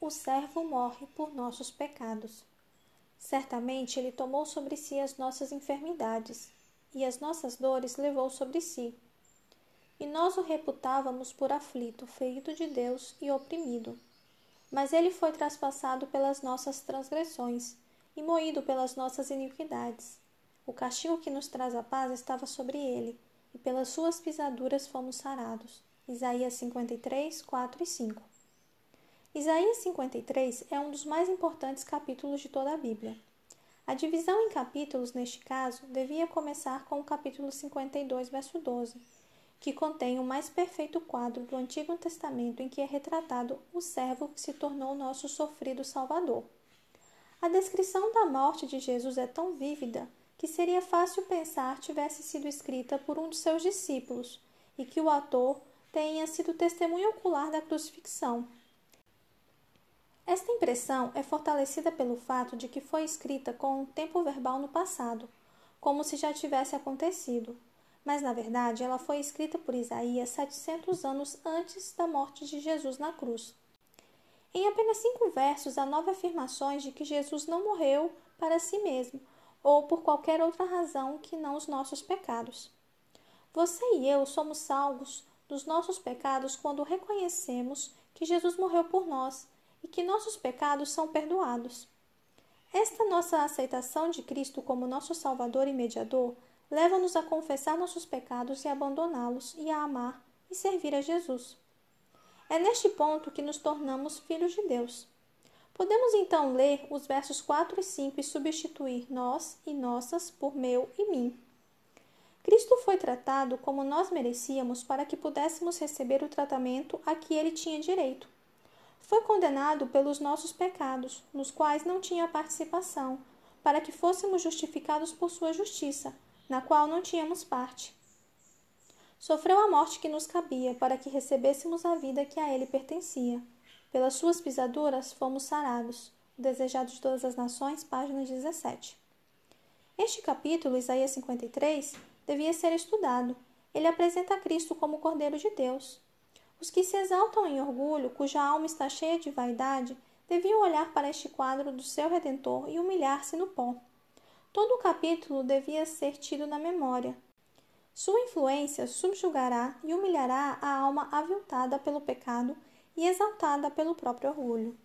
como servo morre por nossos pecados. Certamente ele tomou sobre si as nossas enfermidades e as nossas dores levou sobre si. E nós o reputávamos por aflito, ferido de Deus e oprimido. Mas ele foi traspassado pelas nossas transgressões e moído pelas nossas iniquidades. O castigo que nos traz a paz estava sobre ele, e pelas suas pisaduras fomos sarados. Isaías 53, 4 e 5. Isaías 53 é um dos mais importantes capítulos de toda a Bíblia. A divisão em capítulos, neste caso, devia começar com o capítulo 52, verso 12, que contém o mais perfeito quadro do Antigo Testamento em que é retratado o servo que se tornou nosso sofrido Salvador. A descrição da morte de Jesus é tão vívida que seria fácil pensar tivesse sido escrita por um de seus discípulos e que o ator tenha sido testemunho ocular da crucifixão. Esta impressão é fortalecida pelo fato de que foi escrita com um tempo verbal no passado, como se já tivesse acontecido, mas na verdade ela foi escrita por Isaías 700 anos antes da morte de Jesus na cruz. Em apenas cinco versos há nove afirmações de que Jesus não morreu para si mesmo ou por qualquer outra razão que não os nossos pecados. Você e eu somos salvos dos nossos pecados quando reconhecemos que Jesus morreu por nós e que nossos pecados são perdoados. Esta nossa aceitação de Cristo como nosso Salvador e Mediador leva-nos a confessar nossos pecados e abandoná-los, e a amar e servir a Jesus. É neste ponto que nos tornamos filhos de Deus. Podemos então ler os versos 4 e 5 e substituir nós e nossas por meu e mim. Cristo foi tratado como nós merecíamos para que pudéssemos receber o tratamento a que ele tinha direito foi condenado pelos nossos pecados, nos quais não tinha participação, para que fôssemos justificados por sua justiça, na qual não tínhamos parte. Sofreu a morte que nos cabia, para que recebêssemos a vida que a ele pertencia. Pelas suas pisaduras fomos sarados. O Desejado de Todas as Nações, página 17. Este capítulo, Isaías 53, devia ser estudado. Ele apresenta Cristo como Cordeiro de Deus, os que se exaltam em orgulho, cuja alma está cheia de vaidade, deviam olhar para este quadro do seu Redentor e humilhar-se no pó. Todo o capítulo devia ser tido na memória. Sua influência subjugará e humilhará a alma aviltada pelo pecado e exaltada pelo próprio orgulho.